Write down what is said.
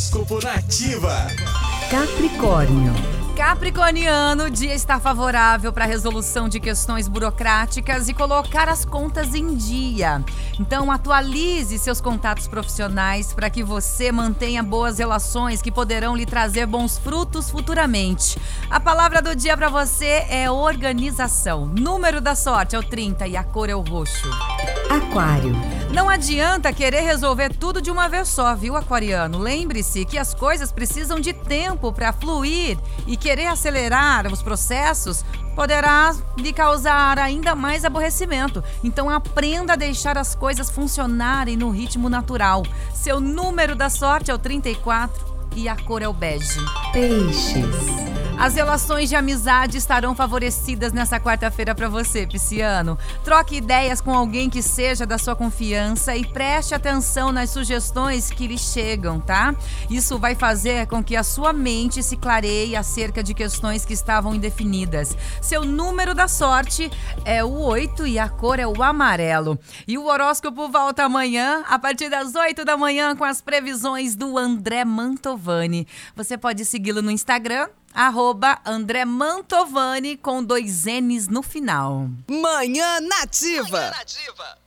Horóscopo Nativa. Capricórnio. Capricorniano, o dia está favorável para a resolução de questões burocráticas e colocar as contas em dia. Então, atualize seus contatos profissionais para que você mantenha boas relações que poderão lhe trazer bons frutos futuramente. A palavra do dia para você é organização. Número da sorte é o 30 e a cor é o roxo. Aquário. Não adianta querer resolver tudo de uma vez só, viu, Aquariano? Lembre-se que as coisas precisam de tempo para fluir e querer acelerar os processos poderá lhe causar ainda mais aborrecimento. Então aprenda a deixar as coisas funcionarem no ritmo natural. Seu número da sorte é o 34 e a cor é o bege. Peixes. As relações de amizade estarão favorecidas nessa quarta-feira para você, Pisciano. Troque ideias com alguém que seja da sua confiança e preste atenção nas sugestões que lhe chegam, tá? Isso vai fazer com que a sua mente se clareie acerca de questões que estavam indefinidas. Seu número da sorte é o 8 e a cor é o amarelo. E o horóscopo volta amanhã, a partir das 8 da manhã, com as previsões do André Mantovani. Você pode segui-lo no Instagram arroba André Mantovani com dois N's no final. Manhã Nativa. Manhã Nativa.